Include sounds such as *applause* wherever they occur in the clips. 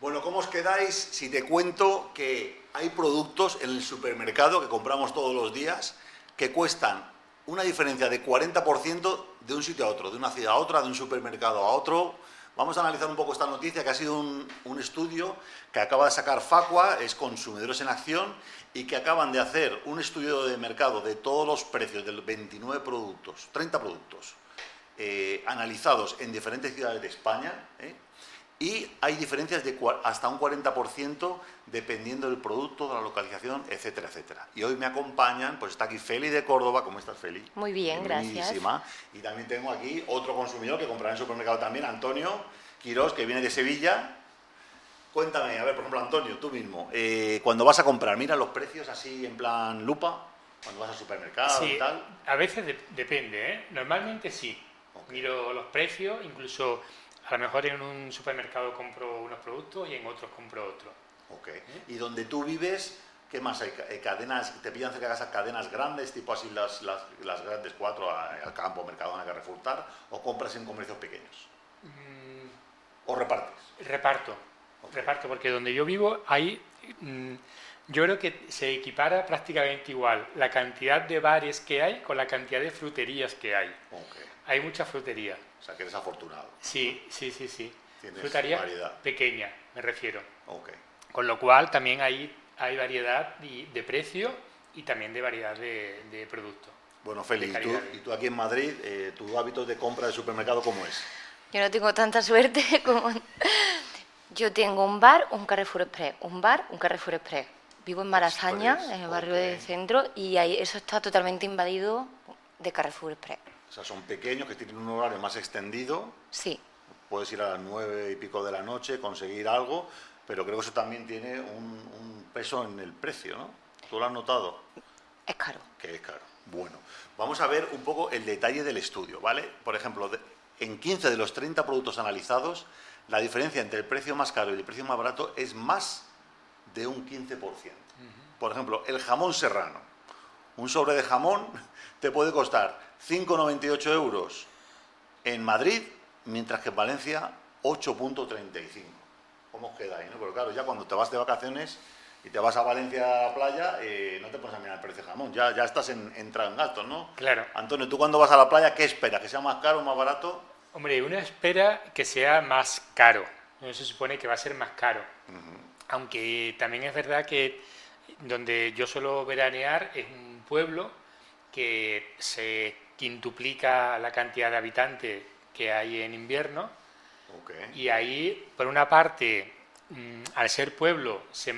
Bueno, ¿cómo os quedáis si te cuento que hay productos en el supermercado que compramos todos los días que cuestan una diferencia de 40% de un sitio a otro, de una ciudad a otra, de un supermercado a otro? Vamos a analizar un poco esta noticia que ha sido un, estudio que acaba de sacar Facua, es Consumidores en Acción, y que acaban de hacer un estudio de mercado de todos los precios de los 29 productos, 30 productos, eh, analizados en diferentes ciudades de España, ¿eh? Y hay diferencias de hasta un 40% dependiendo del producto, de la localización, etcétera, etcétera. Y hoy me acompañan, pues está aquí Feli de Córdoba, ¿cómo estás Feli? Muy bien, gracias. Y también tengo aquí otro consumidor que comprará en el supermercado también, Antonio Quirós, que viene de Sevilla. Cuéntame, a ver, por ejemplo, Antonio, tú mismo, eh, cuando vas a comprar, mira los precios así en plan lupa, cuando vas al supermercado y tal. A veces depende, ¿eh? Normalmente sí. Miro los precios, incluso a lo mejor en un supermercado compro unos productos y en otros compro otros. Ok. ¿Y donde tú vives, qué más hay? Eh, ¿Cadenas, te pillan cerca de esas cadenas grandes, tipo así las, las, grandes cuatro, al campo, Mercadona, que refurtar, o compras en comercios pequeños? Mm. ¿O repartes? Reparto. Reparto, porque donde yo vivo hay... Mm, yo creo que se equipara prácticamente igual la cantidad de bares que hay con la cantidad de fruterías que hay. Hay mucha frutería. O sea, que eres afortunado. Sí, sí, sí, sí. Frutería pequeña, me refiero. Con lo cual también hay, hay variedad de, precio y también de variedad de, de productos. Bueno, Félix, ¿y tú, aquí en Madrid, eh, tu hábito de compra de supermercado cómo es? Yo no tengo tanta suerte *laughs* como... Yo tengo un bar, un Carrefour Express, un bar, un Carrefour Express. Vivo en Marasaña, en el barrio del centro, y ahí eso está totalmente invadido de Carrefour Express. O sea, son pequeños que tienen un horario más extendido. Sí. Puedes ir a las nueve y pico de la noche, conseguir algo, pero creo que eso también tiene un, peso en el precio, ¿no? ¿Tú lo has notado? Es caro. Que es caro. Bueno, vamos a ver un poco el detalle del estudio, ¿vale? Por ejemplo, en 15 de los 30 productos analizados, la diferencia entre el precio más caro y el precio más barato es más de un 15%. Por ejemplo, el jamón serrano. Un sobre de jamón *laughs* te puede costar 5,98 euros en Madrid, mientras que en Valencia 8,35. ¿Cómo queda ahí? No? Pero claro, ya cuando te vas de vacaciones y te vas a Valencia a la playa, eh, no te pones a mirar el precio de jamón, ya, ya estás en, entrado en gastos, ¿no? Claro. Antonio, ¿tú cuando vas a la playa qué esperas? ¿Que sea más caro o más barato? Hombre, uno espera que sea más caro. No se supone que va a ser más caro. Aunque también es verdad que donde yo suelo veranear es un pueblo que se quintuplica la cantidad de habitantes que hay en invierno. Y ahí, por una parte, mm, al ser pueblo, se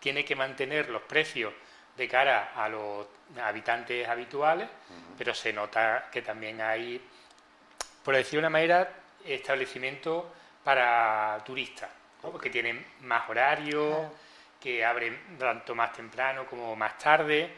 tiene que mantener los precios de cara a los habitantes habituales, pero se nota que también hay, por decir de una manera, establecimientos para turistas, porque tienen más horario, que abren tanto más temprano como más tarde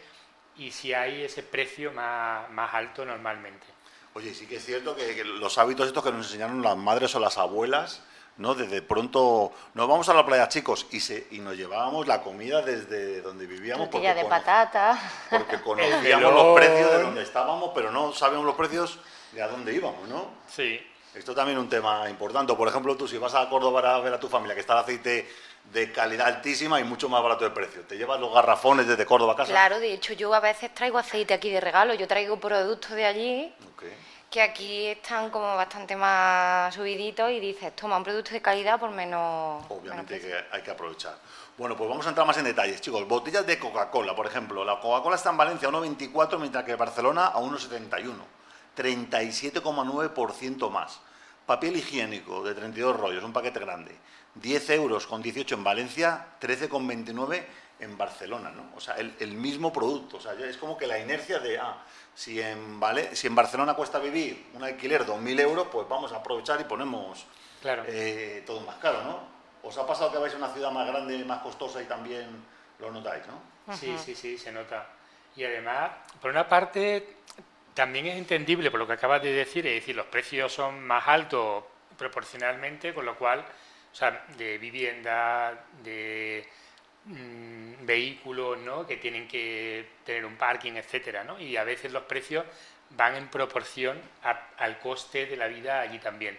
y si hay ese precio más, más alto normalmente. Oye, sí que es cierto que, los hábitos estos que nos enseñaron las madres o las abuelas, ¿no? Desde pronto nos vamos a la playa, chicos, y, se, y nos llevábamos la comida desde donde vivíamos. Tortilla de patata. Porque *laughs* conocíamos los precios de donde estábamos, pero no sabíamos los precios de a dónde íbamos, ¿no? Sí. Esto también es un tema importante. Por ejemplo, tú si vas a Córdoba a ver a tu familia que está el aceite de calidad altísima y mucho más barato de precio. ¿Te llevas los garrafones desde Córdoba a casa? Claro, de hecho yo a veces traigo aceite aquí de regalo, yo traigo productos de allí que aquí están como bastante más subiditos y dices, toma un producto de calidad por menos... Obviamente que hay que aprovechar. Bueno, pues vamos a entrar más en detalles, chicos. Botellas de Coca-Cola, por ejemplo. La Coca-Cola está en Valencia a 1,24, mientras que Barcelona a 1,71. 37,9% más. Papel higiénico de 32 rollos, un paquete grande. 10 euros con 18 en Valencia, 13,29 en Barcelona, ¿no? O sea, el, mismo producto. O sea, es como que la inercia de, ah, si en, vale, si en Barcelona cuesta vivir un alquiler 2.000 euros, pues vamos a aprovechar y ponemos eh, todo más caro, ¿no? ¿Os ha pasado que vais a una ciudad más grande, más costosa y también lo notáis, no? Sí, sí, sí, se nota. Y además, por una parte, también es entendible por lo que acabas de decir, es decir, los precios son más altos proporcionalmente, con lo cual o sea, de vivienda, de mm, vehículos, ¿no? Que tienen que tener un parking, etcétera, ¿no? Y a veces los precios van en proporción al coste de la vida allí también.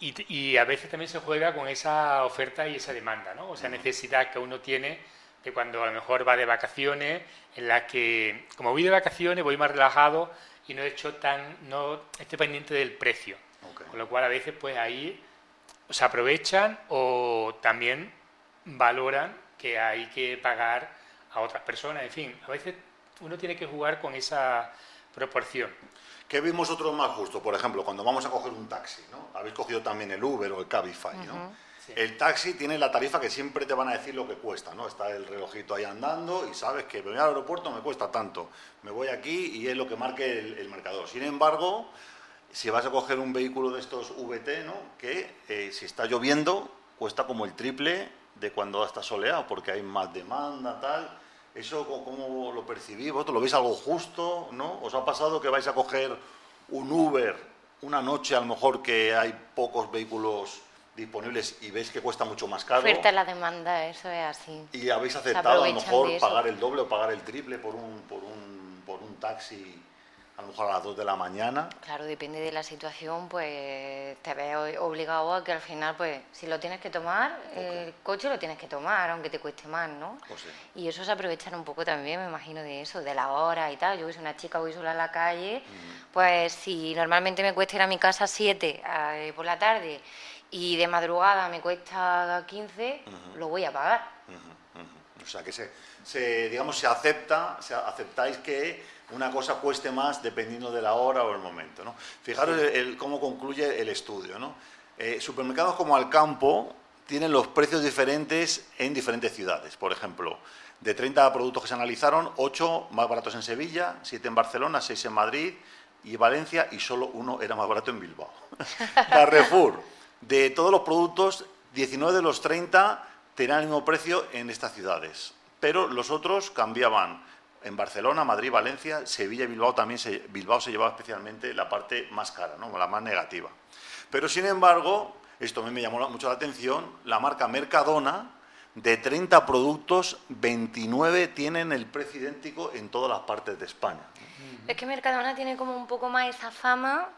y, a veces también se juega con esa oferta y esa demanda, ¿no? O sea, necesidad que uno tiene de cuando a lo mejor va de vacaciones, en la que, como voy de vacaciones, voy más relajado y no he hecho tan, no estoy pendiente del precio. Con lo cual a veces pues ahí se aprovechan o también valoran que hay que pagar a otras personas. En fin, a veces uno tiene que jugar con esa proporción. ¿Qué vimos otros más justo? Por ejemplo, cuando vamos a coger un taxi, ¿no? Habéis cogido también el Uber o el Cabify, ¿no? El taxi tiene la tarifa que siempre te van a decir lo que cuesta, ¿no? Está el relojito ahí andando y sabes que venir al aeropuerto me cuesta tanto. Me voy aquí y es lo que marque el, mercador. Sin embargo, si vas a coger un vehículo de estos VT, ¿no? Que eh, si está lloviendo cuesta como el triple de cuando está soleado, porque hay más demanda, tal ¿Eso cómo lo percibís? ¿Vosotros lo veis algo justo? ¿no? ¿Os ha pasado que vais a coger un Uber una noche, a lo mejor que hay pocos vehículos disponibles y veis que cuesta mucho más caro? Oferta la demanda, eso es así. ¿Y habéis aceptado a lo mejor pagar el doble o pagar el triple por un, por un, por un taxi a lo mejor a las 2 de la mañana. Claro, depende de la situación, pues te ves obligado a que al final, pues si lo tienes que tomar, el coche lo tienes que tomar, aunque te cueste más, ¿no? Pues y eso se aprovechan un poco también, me imagino, de eso, de la hora y tal. Yo soy una chica, voy sola a la calle, pues si normalmente me cuesta ir a mi casa a 7 eh, por la tarde y de madrugada me cuesta 15, lo voy a pagar. O sea, que se, se, digamos, se acepta, se aceptáis que una cosa cueste más dependiendo de la hora o el momento. ¿no? Fijaros el, cómo concluye el estudio. ¿no? Eh, supermercados como Alcampo tienen los precios diferentes en diferentes ciudades. Por ejemplo, de 30 productos que se analizaron, 8 más baratos en Sevilla, 7 en Barcelona, 6 en Madrid y Valencia y solo uno era más barato en Bilbao. *laughs* Carrefour, de todos los productos, 19 de los 30 tenían el mismo precio en estas ciudades, pero los otros cambiaban en Barcelona, Madrid, Valencia, Sevilla y Bilbao también se, Bilbao se llevaba especialmente la parte más cara, ¿no? la más negativa. Pero sin embargo, esto a mí me llamó mucho la atención, la marca Mercadona, de 30 productos, 29 tienen el precio idéntico en todas las partes de España. Es que Mercadona tiene como un poco más esa fama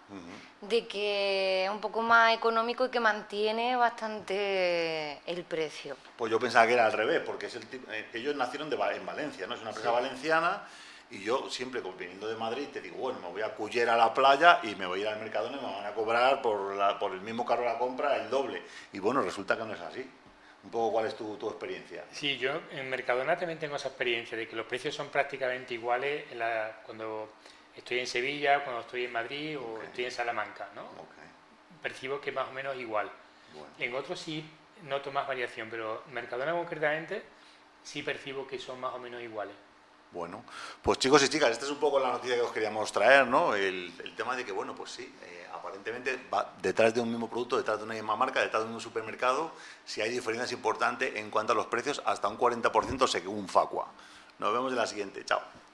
de que es un poco más económico y que mantiene bastante el precio. Pues yo pensaba que era al revés, porque es el eh, ellos nacieron de, en Valencia, ¿no? Es una empresa valenciana y yo siempre viniendo de Madrid te digo, bueno, me voy a Culler a la playa y me voy a ir al Mercadona y me van a cobrar por, la, por el mismo carro de la compra el doble. Y bueno, resulta que no es así. Un poco cuál es tu, tu, experiencia. Sí, yo en Mercadona también tengo esa experiencia de que los precios son prácticamente iguales cuando estoy en Sevilla, cuando estoy en Madrid o estoy en Salamanca, ¿no? Percibo que más o menos igual. En otros sí noto más variación, pero en Mercadona concretamente sí percibo que son más o menos iguales. Bueno, pues chicos y chicas, esta es un poco la noticia que os queríamos traer, ¿no? El, tema de que, bueno, pues sí, eh, aparentemente va detrás de un mismo producto, detrás de una misma marca, detrás de un supermercado, si hay diferencias importantes en cuanto a los precios, hasta un 40% según Facua. Nos vemos en la siguiente. Chao.